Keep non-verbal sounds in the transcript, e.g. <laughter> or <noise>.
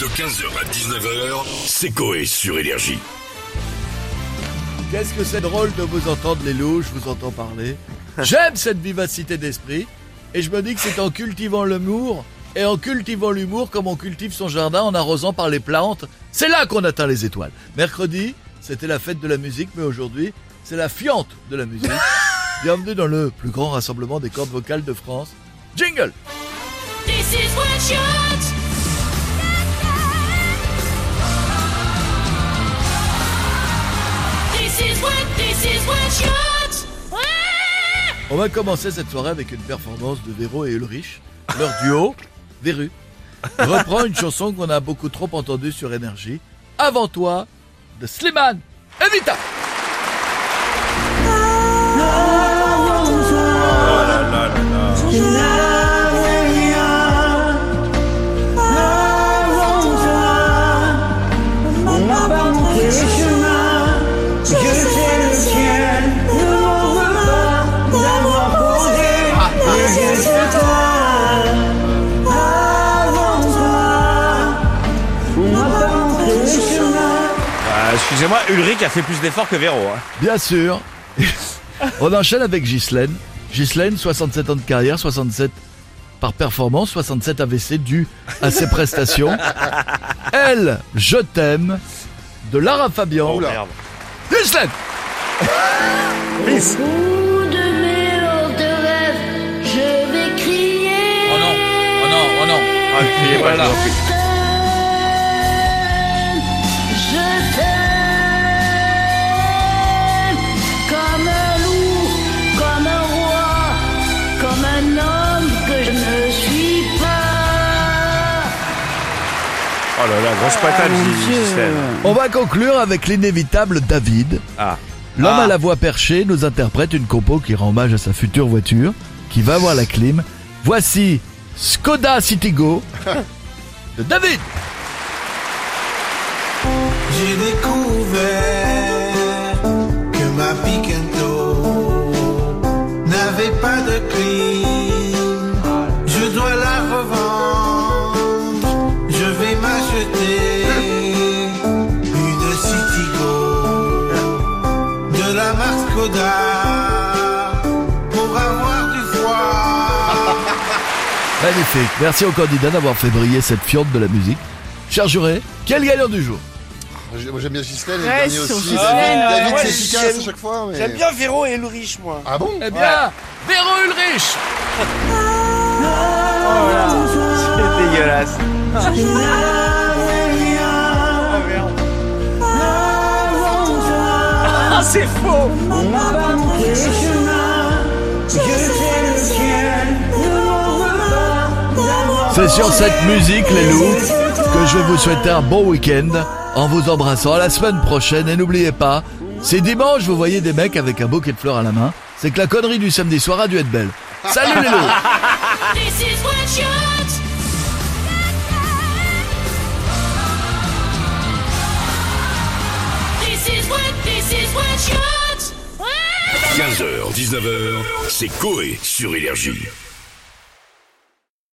De 15h à 19h, c'est Coé sur Énergie. Qu'est-ce que c'est drôle de vous entendre les loups, je vous entends parler. J'aime cette vivacité d'esprit et je me dis que c'est en cultivant l'humour et en cultivant l'humour comme on cultive son jardin en arrosant par les plantes, c'est là qu'on atteint les étoiles. Mercredi, c'était la fête de la musique, mais aujourd'hui, c'est la fiente de la musique. <laughs> Bienvenue dans le plus grand rassemblement des cordes vocales de France. Jingle This is what On va commencer cette soirée avec une performance de Véro et Ulrich. Leur duo, <laughs> Véru, reprend une chanson qu'on a beaucoup trop entendue sur Énergie. Avant toi, de Slimane Evita Ah, Excusez-moi, Ulrich a fait plus d'efforts que Véro. hein. Bien sûr. <laughs> On enchaîne avec Ghislaine. Ghislaine, 67 ans de carrière, 67 par performance, 67 AVC dû à ses prestations. <laughs> Elle, je t'aime, de Lara Fabian. Oh, merde. Ghislaine <laughs> Fils. Bout de mes hauts de rêve, je vais crier. Oh non, oh non, oh non. Ah, criez pas, Voilà. je vous en prie. Oh là là, grosse patate, Ghislaine. On va conclure avec l'inévitable David. Ah. L'homme Ah. à la voix perchée nous interprète une compo qui rend hommage à sa future voiture, qui va avoir la clim. Voici Skoda Citigo <laughs> de David. J'ai découvert pour avoir du foie. <laughs> Magnifique. Merci au candidat d'avoir fait briller cette fiente de la musique. Cher juré, quel gagnant du jour? Moi j'aime bien Ghislaine et Ouais, le dernier sur aussi. Ghislaine, David, ouais, c'est efficace j'aime- à chaque fois. Mais... J'aime bien Véro et Ulrich, moi. Ah bon? Eh bien, Véro Ulrich <laughs> C'est dégueulasse. <laughs> Ah, c'est faux C'est sur cette musique, les loups, que je vais vous souhaiter un bon week-end en vous embrassant. À la semaine prochaine et n'oubliez pas, c'est dimanche, vous voyez des mecs avec un bouquet de fleurs à la main. C'est que la connerie du samedi soir a dû être belle. Salut les loups This is what shots. This is what, this is what shots. 15h, 19h, c'est Coé sur Énergie.